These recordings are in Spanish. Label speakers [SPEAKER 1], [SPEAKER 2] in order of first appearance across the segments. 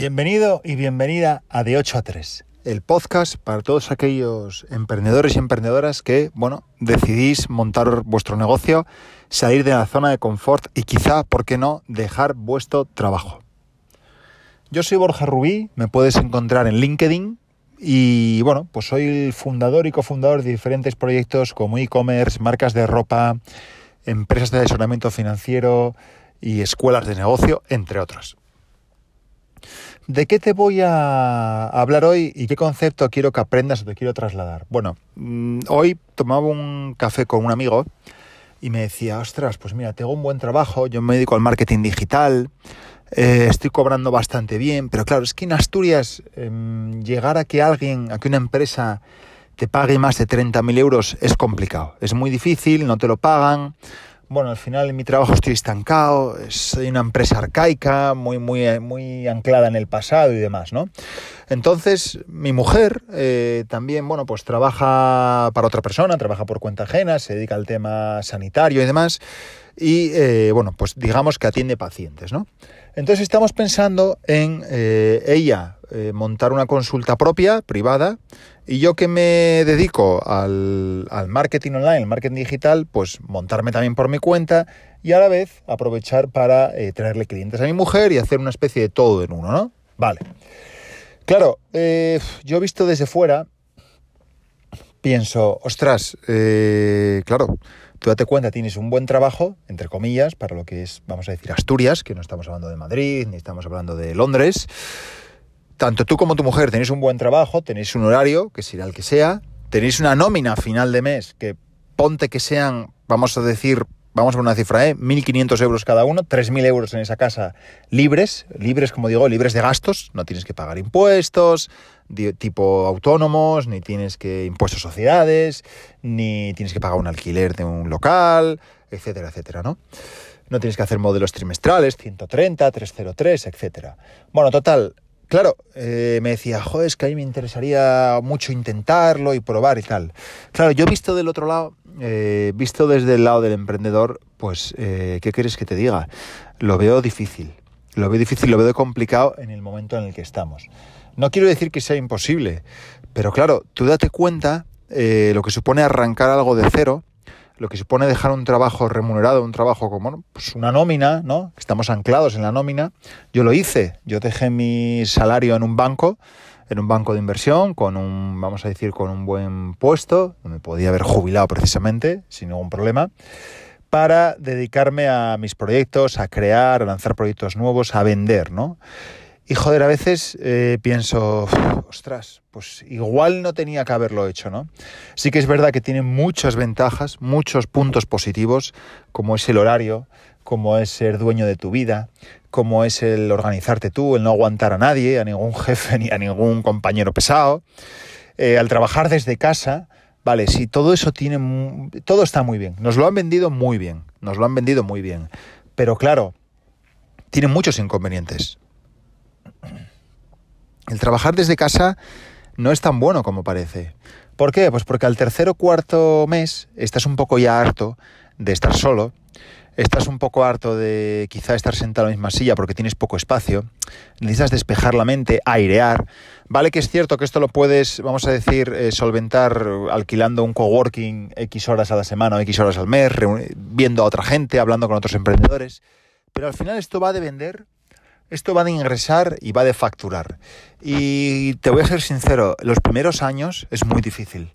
[SPEAKER 1] Bienvenido y bienvenida a De 8 a 3, el podcast para todos aquellos emprendedores y emprendedoras que, bueno, decidís montar vuestro negocio, salir de la zona de confort y quizá, ¿por qué no?, dejar vuestro trabajo. Yo soy Borja Rubí, me puedes encontrar en LinkedIn y, bueno, pues soy el fundador y cofundador de diferentes proyectos como e-commerce, marcas de ropa, empresas de asesoramiento financiero y escuelas de negocio, entre otros. ¿De qué te voy a hablar hoy y qué concepto quiero que aprendas o te quiero trasladar? Bueno, mm, hoy tomaba un café con un amigo y me decía, ostras, pues mira, tengo un buen trabajo, yo me dedico al marketing digital, eh, estoy cobrando bastante bien, pero claro, es que en Asturias em, llegar a que alguien, a que una empresa te pague más de 30.000 euros es complicado, es muy difícil, no te lo pagan bueno, al final en mi trabajo estoy estancado, soy una empresa arcaica, muy, muy, muy anclada en el pasado y demás, ¿no? Entonces, mi mujer eh, también, bueno, pues trabaja para otra persona, trabaja por cuenta ajena, se dedica al tema sanitario y demás, y, eh, bueno, pues digamos que atiende pacientes, ¿no? Entonces estamos pensando en eh, ella montar una consulta propia, privada, y yo que me dedico al, marketing online, al marketing digital, pues montarme también por mi cuenta y a la vez aprovechar para traerle clientes a mi mujer y hacer una especie de todo en uno, ¿no? Vale. Claro, eh, yo he visto desde fuera, pienso, ostras, eh, claro, tú date cuenta, tienes un buen trabajo, entre comillas, para lo que es, vamos a decir, Asturias, que no estamos hablando de Madrid, ni estamos hablando de Londres. Tanto tú como tu mujer tenéis un buen trabajo, tenéis un horario, que será el que sea, tenéis una nómina a final de mes, que ponte que sean, vamos a decir, vamos a poner una cifra, ¿eh? 1.500 euros cada uno, 3.000 euros en esa casa libres, libres como digo, libres de gastos, no tienes que pagar impuestos, tipo autónomos, ni tienes que impuestos sociedades, ni tienes que pagar un alquiler de un local, etcétera, etcétera, ¿no? No tienes que hacer modelos trimestrales, 130, 303, etcétera. Bueno, total, Claro, eh, me decía, joder, es que a mí me interesaría mucho intentarlo y probar y tal. Claro, yo visto del otro lado, eh, visto desde el lado del emprendedor, pues, eh, ¿qué quieres que te diga? Lo veo difícil. Lo veo difícil, lo veo complicado en el momento en el que estamos. No quiero decir que sea imposible, pero claro, tú date cuenta lo que supone arrancar algo de cero lo que supone dejar un trabajo remunerado, un trabajo como pues una nómina, ¿no? Estamos anclados en la nómina. Yo lo hice, yo dejé mi salario en un banco, en un banco de inversión, con un, vamos a decir, con un buen puesto, me podía haber jubilado precisamente, sin ningún problema, para dedicarme a mis proyectos, a crear, a lanzar proyectos nuevos, a vender, ¿no? Y joder, a veces eh, pienso, ostras, pues igual no tenía que haberlo hecho, ¿no? Sí que es verdad que tiene muchas ventajas, muchos puntos positivos, como es el horario, como es ser dueño de tu vida, como es el organizarte tú, el no aguantar a nadie, a ningún jefe ni a ningún compañero pesado. Eh, al trabajar desde casa, vale, sí, todo eso tiene, todo está muy bien. Nos lo han vendido muy bien, nos lo han vendido muy bien. Pero claro, tiene muchos inconvenientes el trabajar desde casa no es tan bueno como parece. ¿Por qué? Pues porque al tercer o cuarto mes estás un poco ya harto de estar solo, estás un poco harto de quizá estar sentado en la misma silla porque tienes poco espacio, necesitas despejar la mente, airear. Vale que es cierto que esto lo puedes, vamos a decir, eh, solventar alquilando un coworking X horas a la semana o X horas al mes, viendo a otra gente, hablando con otros emprendedores, pero al final esto va de vender esto va de ingresar y va de facturar. Y te voy a ser sincero, los primeros años es muy difícil.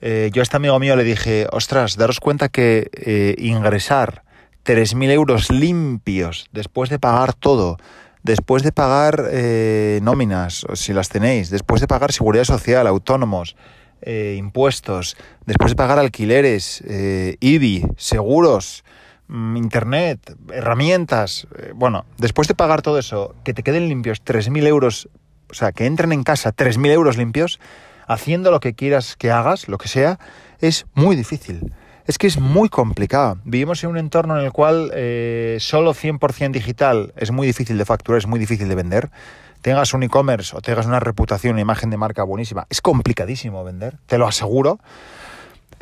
[SPEAKER 1] Eh, yo a este amigo mío le dije, ostras, daros cuenta que eh, ingresar 3.000 euros limpios después de pagar todo, después de pagar eh, nóminas, si las tenéis, después de pagar seguridad social, autónomos, impuestos, después de pagar alquileres, IBI, seguros, internet, herramientas. Eh, bueno, después de pagar todo eso, que te queden limpios 3.000 euros, o sea, que entren en casa 3.000 euros limpios, haciendo lo que quieras que hagas, lo que sea, es muy difícil. Es que es muy complicado. Vivimos en un entorno en el cual eh, solo 100% digital es muy difícil de facturar, es muy difícil de vender. Tengas un e-commerce o tengas una reputación, una imagen de marca buenísima, es complicadísimo vender, te lo aseguro.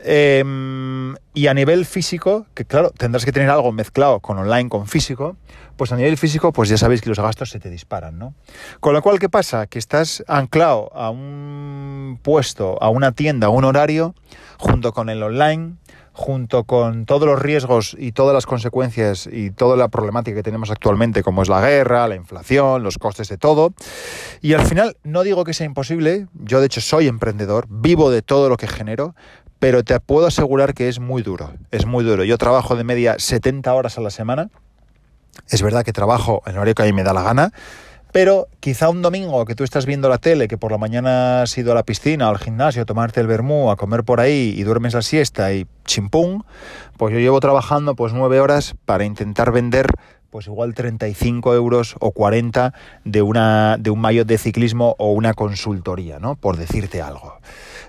[SPEAKER 1] Em, y a nivel físico, que claro, tendrás que tener algo mezclado con online, con físico, pues a nivel físico, pues ya sabéis que los gastos se te disparan, ¿no? Con lo cual, ¿qué pasa? Que estás anclado a un puesto, a una tienda, a un horario, junto con el online, junto con todos los riesgos y todas las consecuencias y toda la problemática que tenemos actualmente, como es la guerra, la inflación, los costes de todo. Y al final, no digo que sea imposible, yo de hecho soy emprendedor, vivo de todo lo que genero, pero te puedo asegurar que es muy duro, es muy duro. Yo trabajo de media 70 horas a la semana, es verdad que trabajo en horario que a mí me da la gana, pero quizá un domingo que tú estás viendo la tele, que por la mañana has ido a la piscina, al gimnasio, a tomarte el vermú, a comer por ahí y duermes la siesta y chimpún, pues yo llevo trabajando pues nueve horas para intentar vender pues igual 35 euros o 40 de, una, de un maillot de ciclismo o una consultoría, ¿no? Por decirte algo.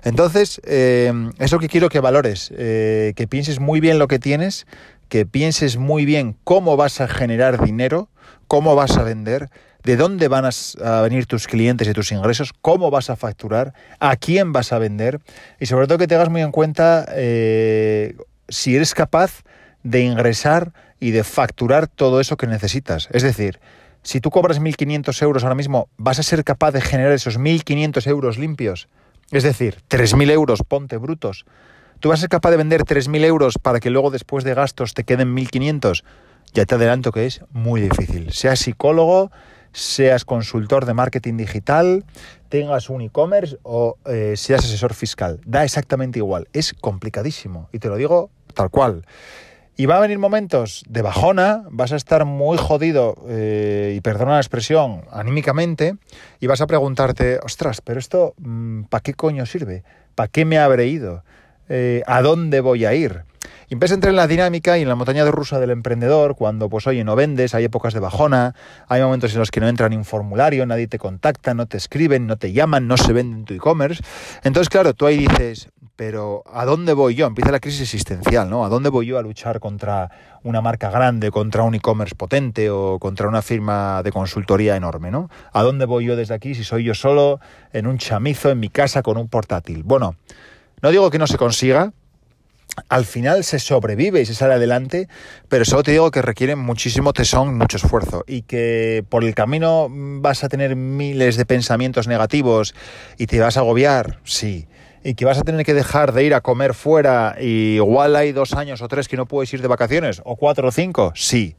[SPEAKER 1] Entonces, eh, eso que quiero que valores, eh, que pienses muy bien lo que tienes, que pienses muy bien cómo vas a generar dinero, cómo vas a vender, de dónde van a venir tus clientes y tus ingresos, cómo vas a facturar, a quién vas a vender y sobre todo que tengas muy en cuenta eh, si eres capaz de ingresar y de facturar todo eso que necesitas. Es decir, si tú cobras 1.500 euros ahora mismo, ¿vas a ser capaz de generar esos 1.500 euros limpios? Es decir, 3.000 euros, ponte brutos. ¿Tú vas a ser capaz de vender 3.000 euros para que luego después de gastos te queden 1.500? Ya te adelanto que es muy difícil. Seas psicólogo, seas consultor de marketing digital, tengas un e-commerce o eh, seas asesor fiscal. Da exactamente igual. Es complicadísimo. Y te lo digo tal cual. Y va a venir momentos de bajona, vas a estar muy jodido, eh, y perdona la expresión, anímicamente, y vas a preguntarte, ostras, pero esto, mm, ¿para qué coño sirve? ¿Para qué me habré ido? Eh, ¿A dónde voy a ir? Y empieza a entrar en la dinámica y en la montaña de rusa del emprendedor, cuando pues oye, no vendes, hay épocas de bajona, hay momentos en los que no entran en un formulario, nadie te contacta, no te escriben, no te llaman, no se venden tu e-commerce. Entonces, claro, tú ahí dices, pero ¿a dónde voy yo? Empieza la crisis existencial, ¿no? ¿A dónde voy yo a luchar contra una marca grande, contra un e-commerce potente o contra una firma de consultoría enorme, ¿no? ¿A dónde voy yo desde aquí si soy yo solo en un chamizo en mi casa con un portátil? Bueno, no digo que no se consiga, al final se sobrevive y se sale adelante, pero solo te digo que requiere muchísimo tesón, mucho esfuerzo y que por el camino vas a tener miles de pensamientos negativos y te vas a agobiar, sí. Y que vas a tener que dejar de ir a comer fuera y igual hay dos años o tres que no puedes ir de vacaciones, o cuatro o cinco, sí.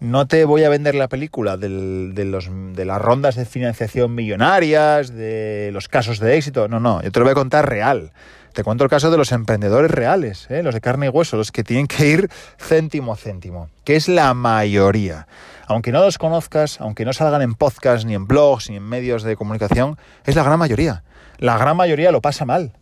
[SPEAKER 1] No te voy a vender la película de, de las rondas de financiación millonarias, de los casos de éxito, no, no, yo te lo voy a contar real te cuento el caso de los emprendedores reales, ¿eh? los de carne y hueso, los que tienen que ir céntimo a céntimo, que es la mayoría. Aunque no los conozcas, aunque no salgan en podcast, ni en blogs, ni en medios de comunicación, es la gran mayoría. La gran mayoría lo pasa mal.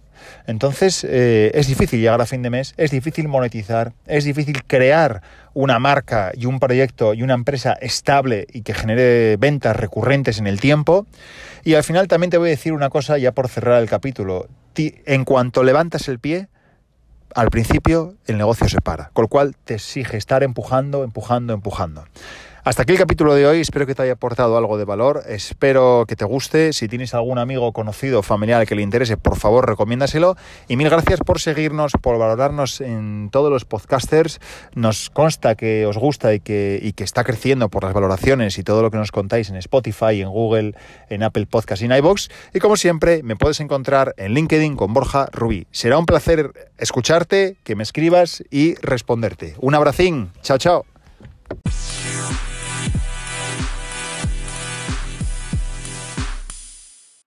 [SPEAKER 1] Entonces eh, es difícil llegar a fin de mes, es difícil monetizar, es difícil crear una marca y un proyecto y una empresa estable y que genere ventas recurrentes en el tiempo. Y al final también te voy a decir una cosa ya por cerrar el capítulo. En cuanto levantas el pie, al principio el negocio se para, con lo cual te exige estar empujando, empujando, empujando. Hasta aquí el capítulo de hoy, espero que te haya aportado algo de valor, espero que te guste, si tienes algún amigo conocido, familiar que le interese, por favor recomiéndaselo. Y mil gracias por seguirnos, por valorarnos en todos los podcasters, nos consta que os gusta y que, está creciendo por las valoraciones y todo lo que nos contáis en Spotify, en Google, en Apple Podcast y en iVoox. Y como siempre me puedes encontrar en LinkedIn con Borja Rubí. Será un placer escucharte, que me escribas y responderte. Un abracín, chao chao.